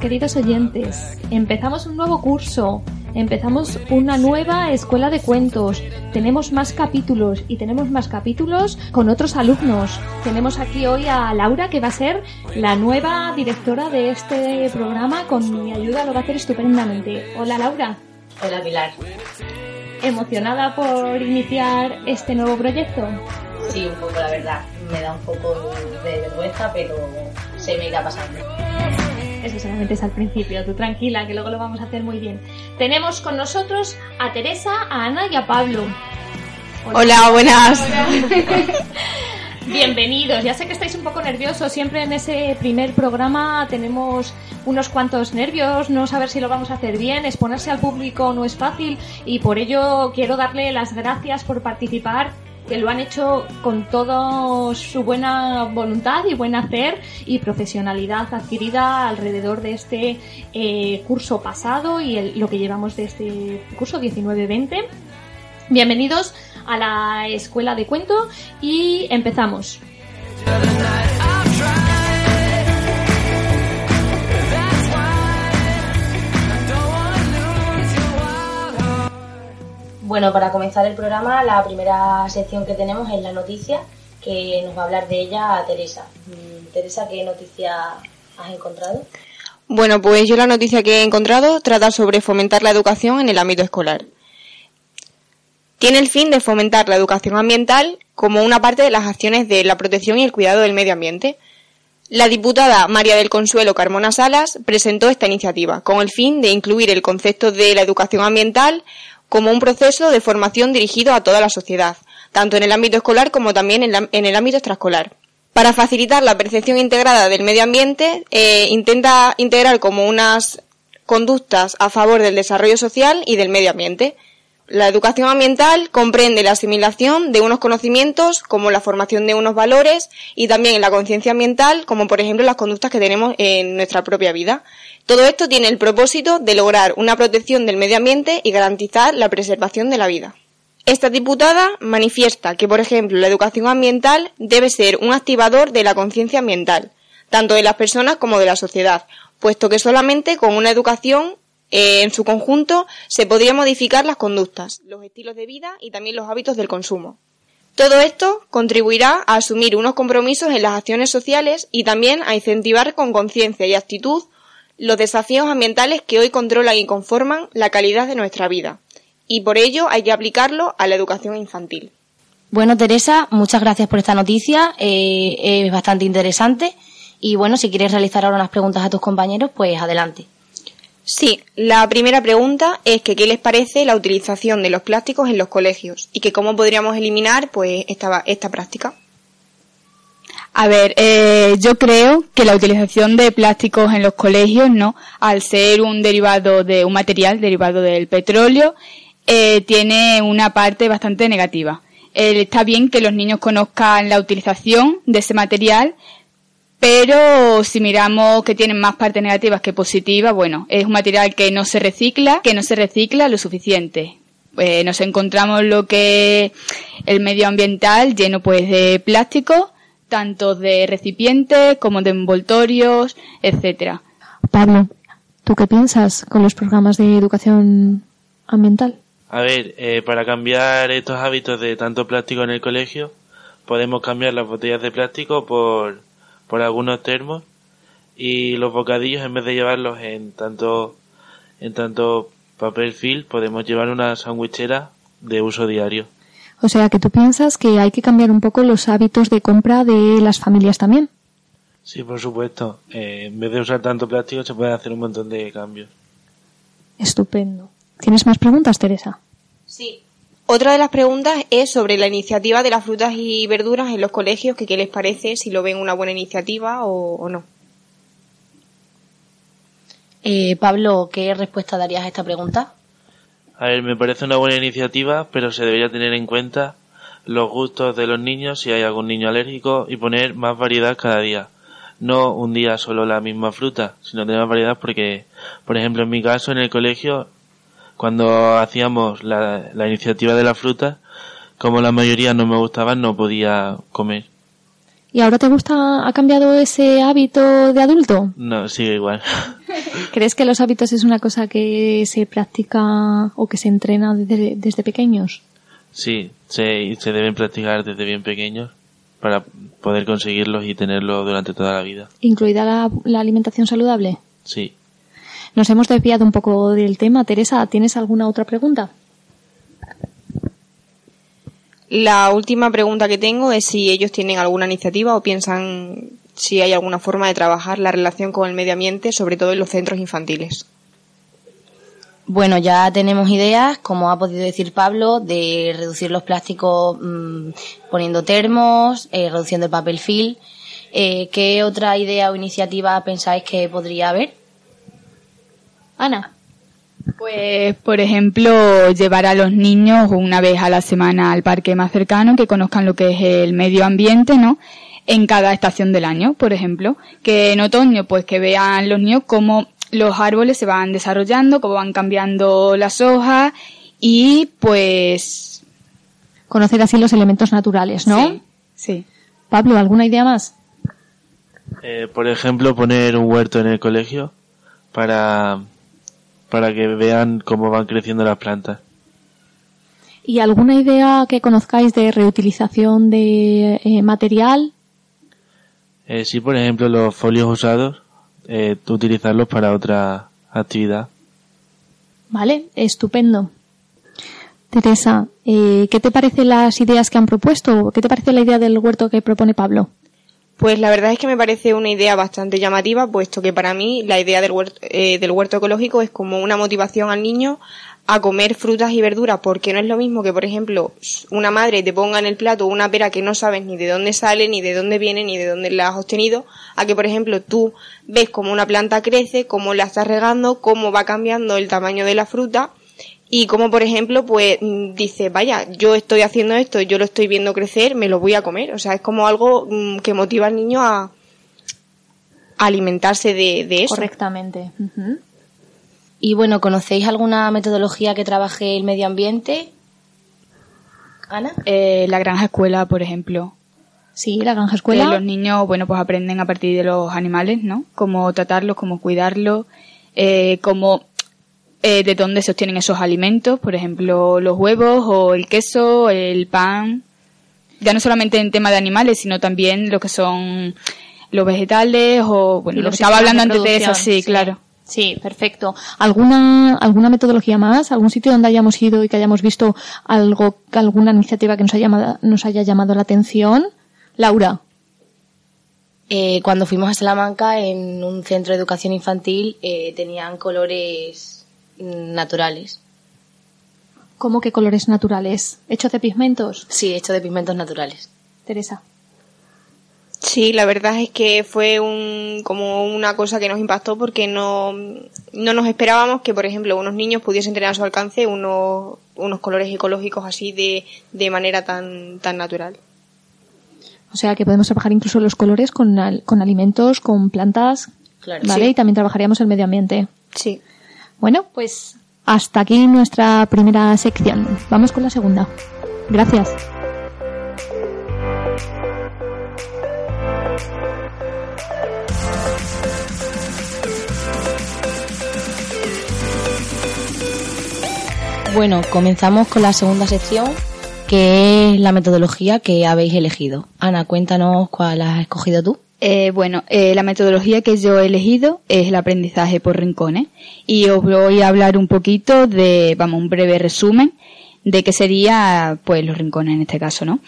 Queridos oyentes. Empezamos un nuevo curso, empezamos una nueva escuela de cuentos. Tenemos más capítulos y tenemos más capítulos con otros alumnos. Tenemos aquí hoy a Laura, que va a ser la nueva directora de este programa. Con mi ayuda lo va a hacer estupendamente. Hola, Laura. Hola, Pilar. ¿Emocionada por iniciar este nuevo proyecto? Sí, un poco, la verdad. Me da un poco de vergüenza, pero se me irá pasando. Eso solamente es al principio, tú tranquila, que luego lo vamos a hacer muy bien. Tenemos con nosotros a Teresa, a Ana y a Pablo. Hola, buenas. Bienvenidos, ya sé que estáis un poco nerviosos, siempre en ese primer programa tenemos unos cuantos nervios, no saber si lo vamos a hacer bien, exponerse al público no es fácil y por ello quiero darle las gracias por participar que lo han hecho con toda su buena voluntad y buen hacer y profesionalidad adquirida alrededor de este eh, curso pasado y lo que llevamos de este curso 19-20. Bienvenidos a la escuela de cuento y empezamos. Bueno, para comenzar el programa, la primera sección que tenemos es la noticia, que nos va a hablar de ella Teresa. Mm, Teresa, ¿qué noticia has encontrado? Bueno, pues yo la noticia que he encontrado trata sobre fomentar la educación en el ámbito escolar. Tiene el fin de fomentar la educación ambiental como una parte de las acciones de la protección y el cuidado del medio ambiente. La diputada María del Consuelo Carmona Salas presentó esta iniciativa con el fin de incluir el concepto de la educación ambiental como un proceso de formación dirigido a toda la sociedad, tanto en el ámbito escolar como también en, la- en el ámbito extraescolar. Para facilitar la percepción integrada del medio ambiente, eh, intenta integrar como unas conductas a favor del desarrollo social y del medio ambiente. La educación ambiental comprende la asimilación de unos conocimientos como la formación de unos valores y también la conciencia ambiental como por ejemplo las conductas que tenemos en nuestra propia vida. Todo esto tiene el propósito de lograr una protección del medio ambiente y garantizar la preservación de la vida. Esta diputada manifiesta que, por ejemplo, la educación ambiental debe ser un activador de la conciencia ambiental, tanto de las personas como de la sociedad, puesto que solamente con una educación eh, en su conjunto se podría modificar las conductas, los estilos de vida y también los hábitos del consumo. Todo esto contribuirá a asumir unos compromisos en las acciones sociales y también a incentivar con conciencia y actitud los desafíos ambientales que hoy controlan y conforman la calidad de nuestra vida. Y por ello hay que aplicarlo a la educación infantil. Bueno, Teresa, muchas gracias por esta noticia. eh, es bastante interesante. Y bueno, si quieres realizar ahora unas preguntas a tus compañeros, pues adelante. Sí, la primera pregunta es que qué les parece la utilización de los plásticos en los colegios y que cómo podríamos eliminar pues esta, esta práctica. A ver, eh, yo creo que la utilización de plásticos en los colegios, ¿no? Al ser un derivado de un material derivado del petróleo, eh, tiene una parte bastante negativa. Eh, está bien que los niños conozcan la utilización de ese material, pero si miramos que tienen más partes negativas que positivas, bueno, es un material que no se recicla, que no se recicla lo suficiente. Eh, nos encontramos lo que el medio ambiental lleno pues de plástico, tanto de recipientes como de envoltorios, etcétera. Pablo, ¿tú qué piensas con los programas de educación ambiental? A ver, eh, para cambiar estos hábitos de tanto plástico en el colegio, podemos cambiar las botellas de plástico por, por algunos termos y los bocadillos en vez de llevarlos en tanto en tanto papel film podemos llevar una sandwichera de uso diario. O sea, que tú piensas que hay que cambiar un poco los hábitos de compra de las familias también. Sí, por supuesto. Eh, en vez de usar tanto plástico se pueden hacer un montón de cambios. Estupendo. ¿Tienes más preguntas, Teresa? Sí. Otra de las preguntas es sobre la iniciativa de las frutas y verduras en los colegios, que qué les parece, si lo ven una buena iniciativa o, o no. Eh, Pablo, ¿qué respuesta darías a esta pregunta? A ver, me parece una buena iniciativa, pero se debería tener en cuenta los gustos de los niños si hay algún niño alérgico y poner más variedad cada día. No un día solo la misma fruta, sino tener más variedad porque, por ejemplo, en mi caso en el colegio, cuando hacíamos la, la iniciativa de la fruta, como la mayoría no me gustaban, no podía comer. ¿Y ahora te gusta, ha cambiado ese hábito de adulto? No, sigue igual. ¿Crees que los hábitos es una cosa que se practica o que se entrena desde, desde pequeños? Sí, se, se deben practicar desde bien pequeños para poder conseguirlos y tenerlos durante toda la vida. ¿Incluida la, la alimentación saludable? Sí. Nos hemos desviado un poco del tema. Teresa, ¿tienes alguna otra pregunta? La última pregunta que tengo es si ellos tienen alguna iniciativa o piensan si hay alguna forma de trabajar la relación con el medio ambiente, sobre todo en los centros infantiles. Bueno, ya tenemos ideas, como ha podido decir Pablo, de reducir los plásticos mmm, poniendo termos, eh, reduciendo el papel film. Eh, ¿Qué otra idea o iniciativa pensáis que podría haber? Ana. Pues, por ejemplo, llevar a los niños una vez a la semana al parque más cercano, que conozcan lo que es el medio ambiente, ¿no? En cada estación del año, por ejemplo. Que en otoño, pues que vean los niños cómo los árboles se van desarrollando, cómo van cambiando las hojas y pues... Conocer así los elementos naturales, ¿no? Sí. sí. Pablo, ¿alguna idea más? Eh, por ejemplo, poner un huerto en el colegio para para que vean cómo van creciendo las plantas. ¿Y alguna idea que conozcáis de reutilización de eh, material? Eh, sí, por ejemplo, los folios usados, eh, utilizarlos para otra actividad. Vale, estupendo. Teresa, eh, ¿qué te parecen las ideas que han propuesto? ¿Qué te parece la idea del huerto que propone Pablo? Pues la verdad es que me parece una idea bastante llamativa, puesto que para mí la idea del huerto, eh, del huerto ecológico es como una motivación al niño a comer frutas y verduras, porque no es lo mismo que, por ejemplo, una madre te ponga en el plato una pera que no sabes ni de dónde sale, ni de dónde viene, ni de dónde la has obtenido, a que, por ejemplo, tú ves cómo una planta crece, cómo la estás regando, cómo va cambiando el tamaño de la fruta, y como por ejemplo pues dice vaya yo estoy haciendo esto yo lo estoy viendo crecer me lo voy a comer o sea es como algo que motiva al niño a, alimentarse de, de, eso. Correctamente. Y bueno conocéis alguna metodología que trabaje el medio ambiente Ana eh, la granja escuela por ejemplo Sí, la granja escuela. Los niños, bueno, pues aprenden a partir de los animales, ¿no? Cómo tratarlos, cómo cuidarlos, eh, cómo eh, de dónde se obtienen esos alimentos, por ejemplo, los huevos o el queso, el pan, ya no solamente en tema de animales, sino también lo que son los vegetales o, bueno, lo que estaba hablando antes de eso, sí, sí, claro. Sí, perfecto. ¿Alguna, alguna metodología más? ¿Algún sitio donde hayamos ido y que hayamos visto algo, alguna iniciativa que nos haya llamado, nos haya llamado la atención? Laura. Eh, cuando fuimos a Salamanca, en un centro de educación infantil, eh, tenían colores naturales. ¿Cómo que colores naturales? ¿Hechos de pigmentos? Sí, hechos de pigmentos naturales. Teresa. Sí, la verdad es que fue un, como una cosa que nos impactó porque no, no nos esperábamos que, por ejemplo, unos niños pudiesen tener a su alcance unos, unos colores ecológicos así de, de manera tan, tan natural. O sea que podemos trabajar incluso los colores con, al, con alimentos, con plantas, claro, ¿vale? sí. Y también trabajaríamos el medio ambiente. Sí. Bueno, pues hasta aquí nuestra primera sección. Vamos con la segunda. Gracias. Bueno, comenzamos con la segunda sección, que es la metodología que habéis elegido. Ana, cuéntanos cuál has escogido tú. Eh, bueno, eh, la metodología que yo he elegido es el aprendizaje por rincones y os voy a hablar un poquito de, vamos, un breve resumen de qué sería, pues, los rincones en este caso, ¿no?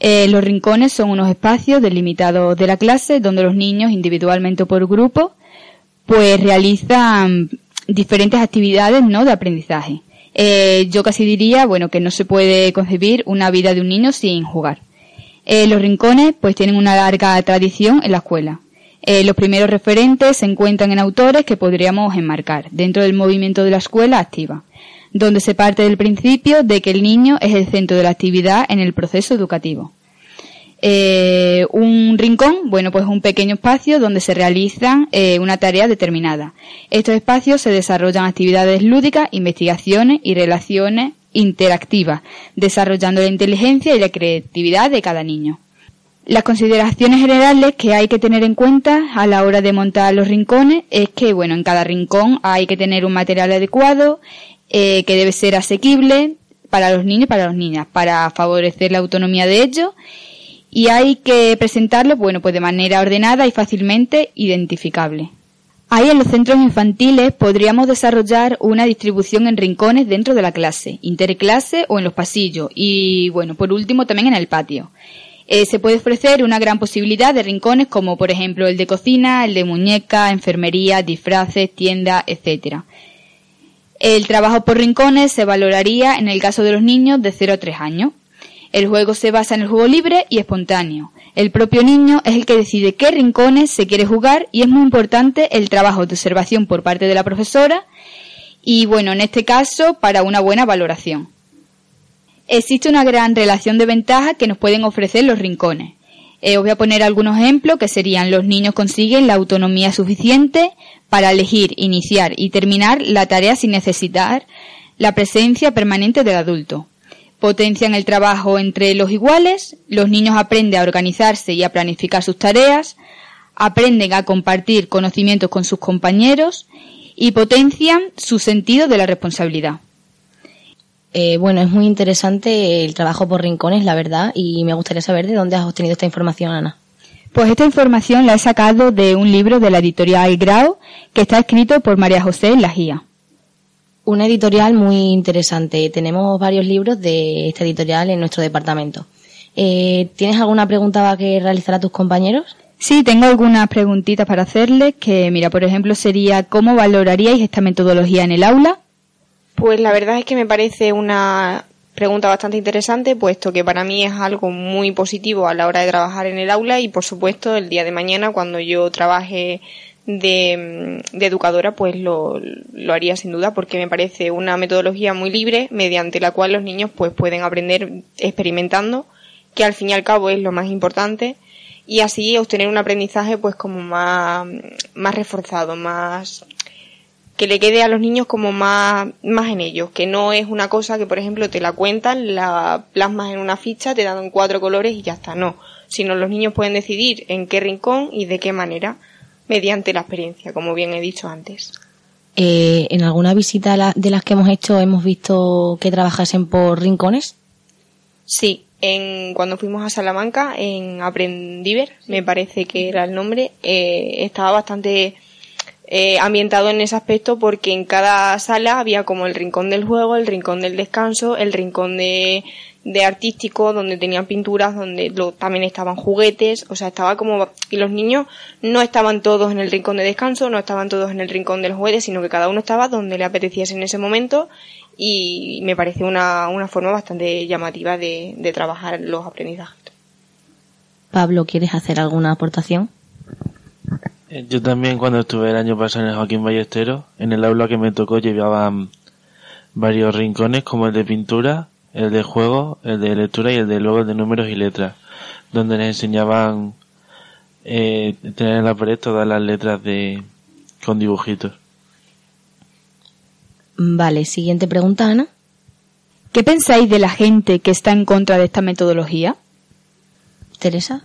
Eh, los rincones son unos espacios delimitados de la clase donde los niños, individualmente o por grupo, pues realizan diferentes actividades, ¿no? De aprendizaje. Eh, yo casi diría, bueno, que no se puede concebir una vida de un niño sin jugar. Eh, los rincones pues tienen una larga tradición en la escuela. Eh, los primeros referentes se encuentran en autores que podríamos enmarcar dentro del movimiento de la escuela activa, donde se parte del principio de que el niño es el centro de la actividad en el proceso educativo. Eh, un rincón, bueno, pues un pequeño espacio donde se realizan eh, una tarea determinada. Estos espacios se desarrollan actividades lúdicas, investigaciones y relaciones interactivas, desarrollando la inteligencia y la creatividad de cada niño. Las consideraciones generales que hay que tener en cuenta a la hora de montar los rincones es que, bueno, en cada rincón hay que tener un material adecuado, eh, que debe ser asequible para los niños y para las niñas, para favorecer la autonomía de ellos, y hay que presentarlo, bueno, pues de manera ordenada y fácilmente identificable. Ahí en los centros infantiles podríamos desarrollar una distribución en rincones dentro de la clase, interclase o en los pasillos y bueno, por último también en el patio. Eh, se puede ofrecer una gran posibilidad de rincones como por ejemplo el de cocina, el de muñeca, enfermería, disfraces, tienda, etc. El trabajo por rincones se valoraría en el caso de los niños de 0 a 3 años. El juego se basa en el juego libre y espontáneo. El propio niño es el que decide qué rincones se quiere jugar y es muy importante el trabajo de observación por parte de la profesora y bueno, en este caso para una buena valoración. Existe una gran relación de ventajas que nos pueden ofrecer los rincones. Eh, os voy a poner algunos ejemplos que serían los niños consiguen la autonomía suficiente para elegir, iniciar y terminar la tarea sin necesitar la presencia permanente del adulto. Potencian el trabajo entre los iguales, los niños aprenden a organizarse y a planificar sus tareas, aprenden a compartir conocimientos con sus compañeros y potencian su sentido de la responsabilidad. Eh, bueno, es muy interesante el trabajo por rincones, la verdad, y me gustaría saber de dónde has obtenido esta información, Ana. Pues esta información la he sacado de un libro de la editorial Grau que está escrito por María José Lajía. Una editorial muy interesante. Tenemos varios libros de esta editorial en nuestro departamento. Eh, ¿Tienes alguna pregunta que realizar a tus compañeros? Sí, tengo algunas preguntitas para hacerles que, mira, por ejemplo, sería ¿cómo valoraríais esta metodología en el aula? Pues la verdad es que me parece una pregunta bastante interesante, puesto que para mí es algo muy positivo a la hora de trabajar en el aula y, por supuesto, el día de mañana, cuando yo trabaje de, educadora, pues lo, lo, haría sin duda, porque me parece una metodología muy libre, mediante la cual los niños pues pueden aprender experimentando, que al fin y al cabo es lo más importante, y así obtener un aprendizaje pues como más, más reforzado, más que le quede a los niños como más, más en ellos, que no es una cosa que, por ejemplo, te la cuentan, la plasmas en una ficha, te dan cuatro colores y ya está, no, sino los niños pueden decidir en qué rincón y de qué manera, mediante la experiencia, como bien he dicho antes. Eh, ¿En alguna visita de las que hemos hecho hemos visto que trabajasen por rincones? Sí, en, cuando fuimos a Salamanca, en Aprendiver, me parece que era el nombre, eh, estaba bastante eh, ambientado en ese aspecto porque en cada sala había como el rincón del juego, el rincón del descanso, el rincón de, de artístico, donde tenían pinturas, donde también estaban juguetes, o sea, estaba como, y los niños no estaban todos en el rincón de descanso, no estaban todos en el rincón del juguete, sino que cada uno estaba donde le apeteciese en ese momento y me parece una, una forma bastante llamativa de, de trabajar los aprendizajes. Pablo, ¿quieres hacer alguna aportación? Eh, yo también cuando estuve el año pasado en el Joaquín Ballesteros, en el aula que me tocó llevaban varios rincones como el de pintura, el de juego, el de lectura y el de luego de números y letras, donde les enseñaban eh, tener en la pared todas las letras de con dibujitos. Vale, siguiente pregunta, Ana. ¿Qué pensáis de la gente que está en contra de esta metodología? Teresa.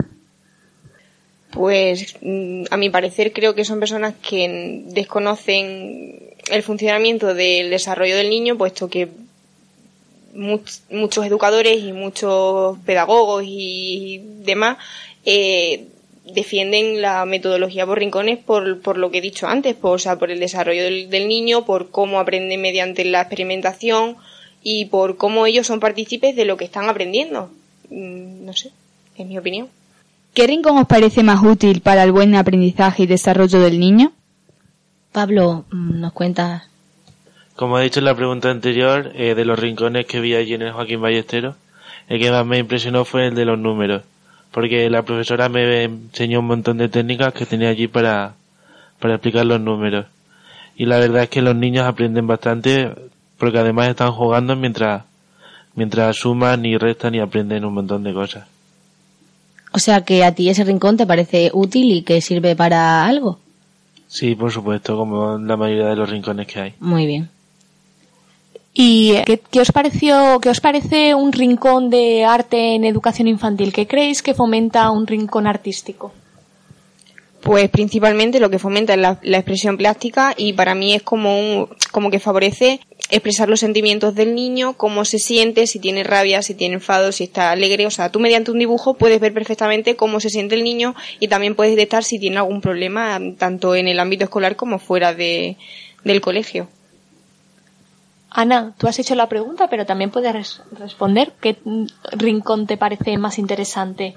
Pues mm, a mi parecer creo que son personas que desconocen el funcionamiento del desarrollo del niño, puesto que muchos educadores y muchos pedagogos y demás eh, defienden la metodología por rincones por, por lo que he dicho antes, por, o sea, por el desarrollo del, del niño, por cómo aprende mediante la experimentación y por cómo ellos son partícipes de lo que están aprendiendo. Mm, no sé, es mi opinión. ¿Qué rincón os parece más útil para el buen aprendizaje y desarrollo del niño? Pablo, mm, ¿nos cuentas? Como he dicho en la pregunta anterior, eh, de los rincones que vi allí en el Joaquín Ballesteros, el que más me impresionó fue el de los números, porque la profesora me enseñó un montón de técnicas que tenía allí para, para explicar los números. Y la verdad es que los niños aprenden bastante, porque además están jugando mientras, mientras suman y restan y aprenden un montón de cosas. O sea que a ti ese rincón te parece útil y que sirve para algo. Sí, por supuesto, como la mayoría de los rincones que hay. Muy bien. ¿Y qué, os pareció, qué os parece un rincón de arte en educación infantil? ¿Qué creéis que fomenta un rincón artístico? Pues principalmente lo que fomenta es la, la expresión plástica y para mí es como un, como que favorece expresar los sentimientos del niño, cómo se siente, si tiene rabia, si tiene enfado, si está alegre. O sea, tú mediante un dibujo puedes ver perfectamente cómo se siente el niño y también puedes detectar si tiene algún problema, tanto en el ámbito escolar como fuera de, del colegio. Ana, tú has hecho la pregunta, pero también puedes responder. ¿Qué rincón te parece más interesante?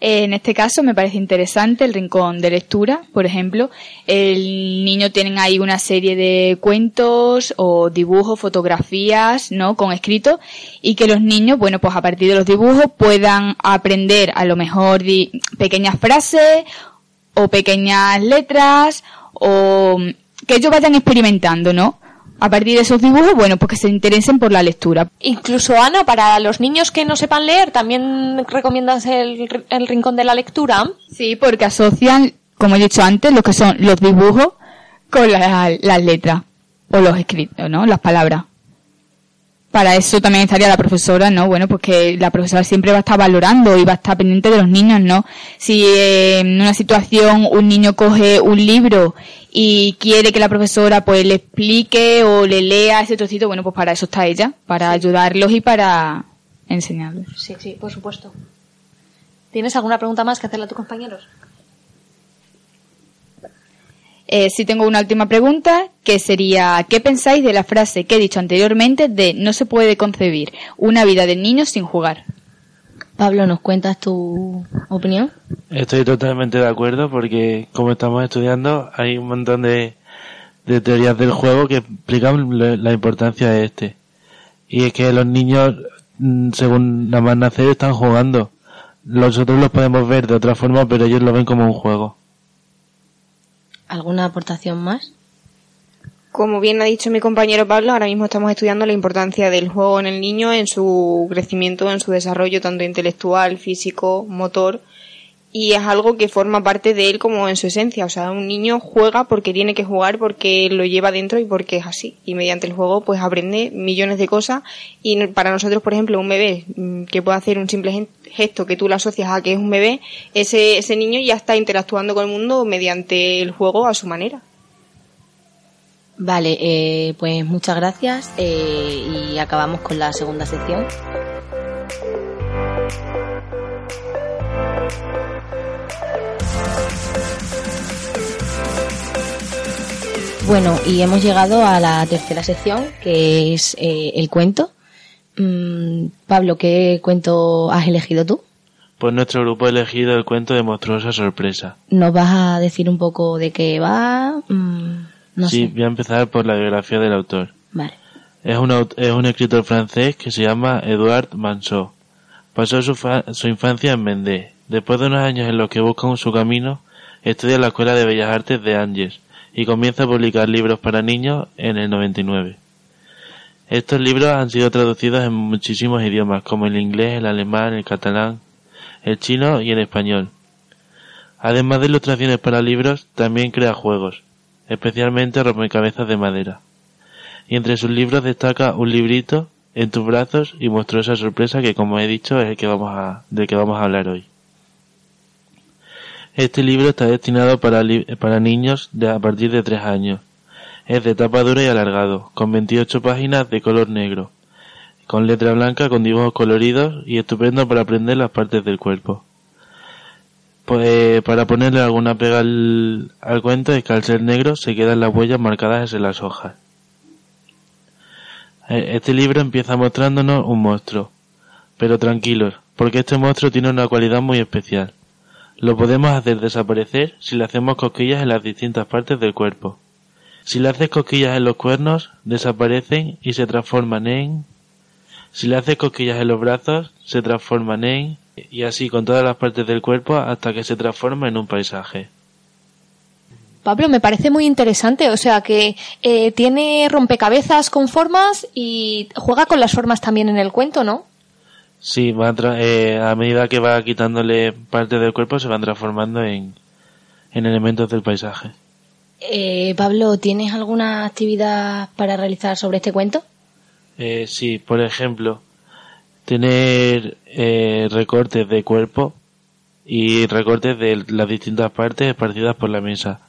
En este caso me parece interesante el rincón de lectura, por ejemplo. El niño tiene ahí una serie de cuentos o dibujos, fotografías, ¿no? Con escrito y que los niños, bueno, pues a partir de los dibujos puedan aprender a lo mejor pequeñas frases o pequeñas letras o que ellos vayan experimentando, ¿no? A partir de esos dibujos, bueno, pues que se interesen por la lectura. Incluso, Ana, para los niños que no sepan leer, ¿también recomiendas el, el rincón de la lectura? Sí, porque asocian, como he dicho antes, lo que son los dibujos con las letras o los escritos, ¿no? Las palabras. Para eso también estaría la profesora, ¿no? Bueno, pues que la profesora siempre va a estar valorando y va a estar pendiente de los niños, ¿no? Si en una situación un niño coge un libro y quiere que la profesora pues le explique o le lea ese trocito, bueno, pues para eso está ella, para ayudarlos y para enseñarles. Sí, sí, por supuesto. ¿Tienes alguna pregunta más que hacerle a tus compañeros? Eh, sí tengo una última pregunta, que sería, ¿qué pensáis de la frase que he dicho anteriormente de no se puede concebir una vida de niño sin jugar? Pablo, ¿nos cuentas tu opinión? Estoy totalmente de acuerdo porque como estamos estudiando hay un montón de, de teorías del juego que explican la importancia de este. Y es que los niños, mm, según nada más nacer, están jugando. Nosotros los podemos ver de otra forma, pero ellos lo ven como un juego. ¿Alguna aportación más? Como bien ha dicho mi compañero Pablo, ahora mismo estamos estudiando la importancia del juego en el niño, en su crecimiento, en su desarrollo tanto intelectual, físico, motor, y es algo que forma parte de él como en su esencia. O sea, un niño juega porque tiene que jugar, porque lo lleva dentro y porque es así. Y mediante el juego pues aprende millones de cosas y para nosotros, por ejemplo, un bebé mm, que puede hacer un simple gesto que tú le asocias a que es un bebé, ese, ese niño ya está interactuando con el mundo mediante el juego a su manera. Vale, eh, pues muchas gracias eh, y acabamos con la segunda sección. Bueno, y hemos llegado a la tercera sección, que es eh, el cuento. Mm, Pablo, ¿qué cuento has elegido tú? Pues nuestro grupo ha elegido el cuento de Monstruosa Sorpresa. ¿Nos vas a decir un poco de qué va? Mm sí, voy a empezar por la biografía del autor. Vale. Es un, es un escritor francés que se llama Edouard Manceau. Pasó su, su infancia en Vendée. Después de unos años en los que busca su camino, estudia en la Escuela de Bellas Artes de Angers y comienza a publicar libros para niños en el 99. Estos libros han sido traducidos en muchísimos idiomas, como el inglés, el alemán, el catalán, el chino y el español. Además de ilustraciones para libros, también crea juegos especialmente rompecabezas de madera. Y entre sus libros destaca un librito en tus brazos y mostró esa sorpresa que como he dicho es el que vamos a, del que vamos a hablar hoy. Este libro está destinado para, para niños de a partir de 3 años. Es de tapa dura y alargado, con 28 páginas de color negro, con letra blanca con dibujos coloridos y estupendo para aprender las partes del cuerpo. Pues para ponerle alguna pega al, cuento es que al ser negro se quedan las huellas marcadas en las hojas. E, este libro empieza mostrándonos un monstruo, pero tranquilos, porque este monstruo tiene una cualidad muy especial. Lo podemos hacer desaparecer si le hacemos cosquillas en las distintas partes del cuerpo. Si le haces cosquillas en los cuernos, desaparecen y se transforman en... Si le haces cosquillas en los brazos, se transforman en y así con todas las partes del cuerpo hasta que se transforma en un paisaje. Pablo, me parece muy interesante, o sea que eh, tiene rompecabezas con formas y juega con las formas también en el cuento, ¿no? Sí, va a, eh, a medida que va quitándole partes del cuerpo se van transformando en, en elementos del paisaje. Eh, Pablo, ¿tienes alguna actividad para realizar sobre este cuento? Eh, sí, por ejemplo, tener eh, recortes de cuerpo y recortes de las distintas partes esparcidas por la mesa.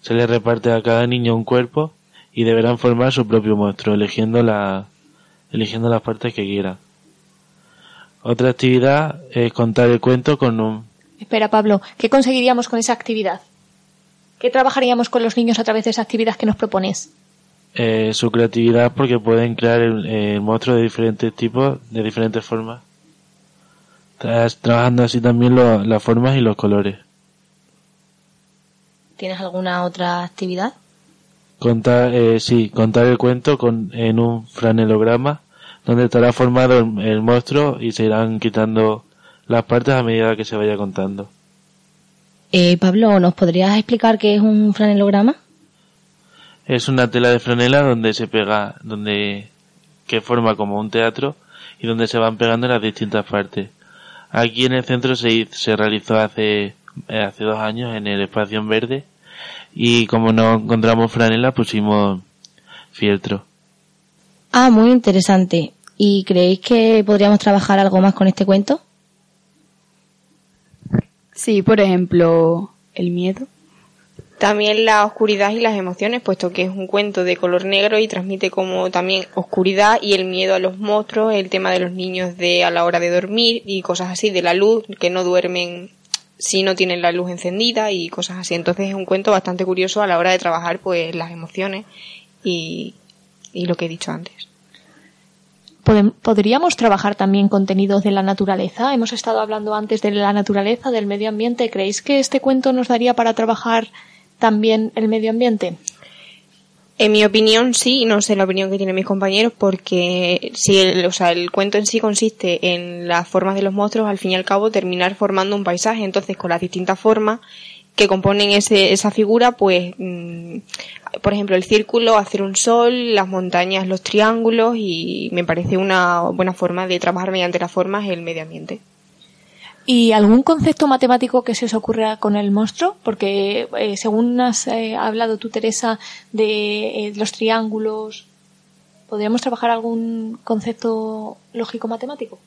Se le reparte a cada niño un cuerpo y deberán formar su propio monstruo, eligiendo, la, eligiendo las partes que quieran. Otra actividad es contar el cuento con un... Espera, Pablo, ¿qué conseguiríamos con esa actividad? ¿Qué trabajaríamos con los niños a través de esa actividad que nos propones? Eh, su creatividad porque pueden crear el, monstruo de diferentes tipos, de diferentes formas. Estás trabajando así también las formas y los colores. ¿Tienes alguna otra actividad? Contar, eh, sí, contar el cuento con, en un franelograma donde estará formado el, monstruo y se irán quitando las partes a medida que se vaya contando. Eh, Pablo, ¿nos podrías explicar qué es un franelograma? Es una tela de franela donde se pega, donde que forma como un teatro y donde se van pegando las distintas partes. Aquí en el centro se, se realizó hace, eh, hace dos años en el espacio en verde y como no encontramos franela pusimos fieltro. Ah, muy interesante. ¿Y creéis que podríamos trabajar algo más con este cuento? Sí, por ejemplo, el miedo. También la oscuridad y las emociones, puesto que es un cuento de color negro y transmite como también oscuridad y el miedo a los monstruos, el tema de los niños de a la hora de dormir y cosas así, de la luz, que no duermen si no tienen la luz encendida y cosas así. Entonces es un cuento bastante curioso a la hora de trabajar pues las emociones y, y lo que he dicho antes. ¿Podríamos trabajar también contenidos de la naturaleza? Hemos estado hablando antes de la naturaleza, del medio ambiente. ¿Creéis que este cuento nos daría para trabajar también el medio ambiente? En mi opinión, sí, no sé la opinión que tienen mis compañeros, porque si el, o sea, el cuento en sí consiste en las formas de los monstruos, al fin y al cabo terminar formando un paisaje. Entonces, con las distintas formas que componen ese, esa figura, pues, mm, por ejemplo, el círculo, hacer un sol, las montañas, los triángulos, y me parece una buena forma de trabajar mediante las formas el medio ambiente. ¿Y algún concepto matemático que se os ocurra con el monstruo? Porque eh, según has eh, hablado tú, Teresa, de eh, los triángulos, ¿podríamos trabajar algún concepto lógico matemático?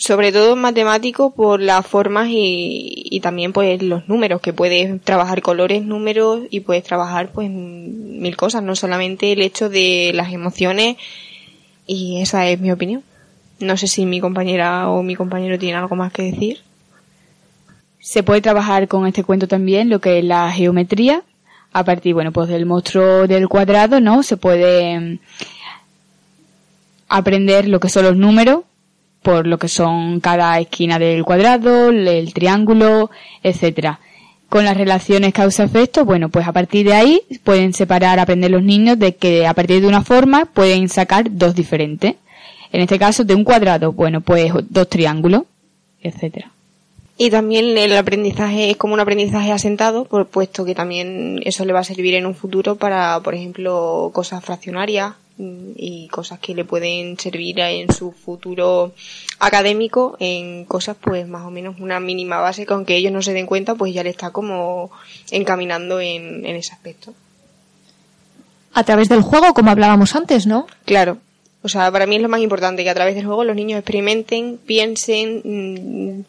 Sobre todo matemático por las formas y, y, también pues los números, que puedes trabajar colores, números y puedes trabajar pues mil cosas, no solamente el hecho de las emociones y esa es mi opinión. No sé si mi compañera o mi compañero tiene algo más que decir. Se puede trabajar con este cuento también lo que es la geometría, a partir, bueno, pues del monstruo del cuadrado, ¿no? Se puede mm, aprender lo que son los números, por lo que son cada esquina del cuadrado, el triángulo, etcétera. Con las relaciones causa-efecto, bueno, pues a partir de ahí pueden separar, aprender los niños de que a partir de una forma pueden sacar dos diferentes. En este caso, de un cuadrado, bueno, pues dos triángulos, etcétera. Y también el aprendizaje es como un aprendizaje asentado, por puesto que también eso le va a servir en un futuro para, por ejemplo, cosas fraccionarias y cosas que le pueden servir en su futuro académico en cosas pues más o menos una mínima base que aunque ellos no se den cuenta pues ya le está como encaminando en, en ese aspecto. A través del juego, como hablábamos antes, ¿no? Claro. O sea, para mí es lo más importante, que a través del juego los niños experimenten, piensen, mm,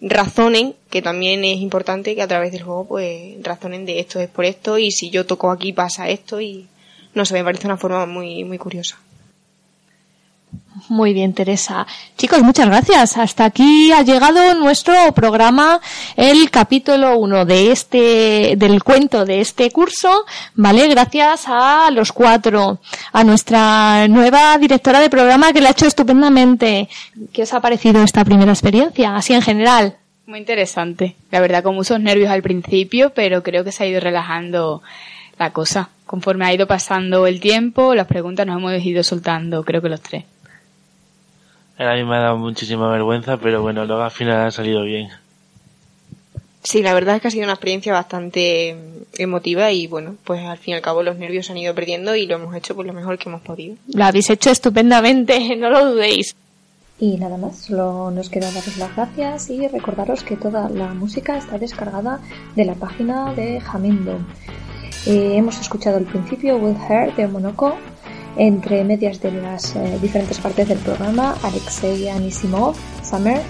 razonen, que también es importante que a través del juego pues razonen de esto es por esto y si yo toco aquí pasa esto y no sé, me parece una forma muy, muy curiosa. Muy bien, Teresa. Chicos, muchas gracias. Hasta aquí ha llegado nuestro programa, el capítulo 1 de este, del cuento de este curso. Vale, gracias a los cuatro, a nuestra nueva directora de programa que le ha hecho estupendamente. ¿Qué os ha parecido esta primera experiencia, así en general? Muy interesante. La verdad, con muchos nervios al principio, pero creo que se ha ido relajando la cosa. Conforme ha ido pasando el tiempo, las preguntas nos hemos ido soltando, creo que los tres. A mí me ha dado muchísima vergüenza, pero bueno, luego al final ha salido bien. Sí, la verdad es que ha sido una experiencia bastante emotiva y bueno, pues al fin y al cabo los nervios se han ido perdiendo y lo hemos hecho por lo mejor que hemos podido. Lo habéis hecho estupendamente, no lo dudéis. Y nada más, solo nos queda daros las gracias y recordaros que toda la música está descargada de la página de Jamendo. Eh, hemos escuchado al principio With Her de Monaco entre medias de las eh, diferentes partes del programa, Alexei Anisimov, Summer,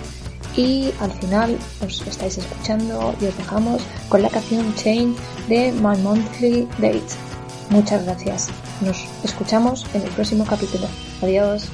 y al final os estáis escuchando y os dejamos con la canción Chain de My Monthly Date. Muchas gracias. Nos escuchamos en el próximo capítulo. Adiós.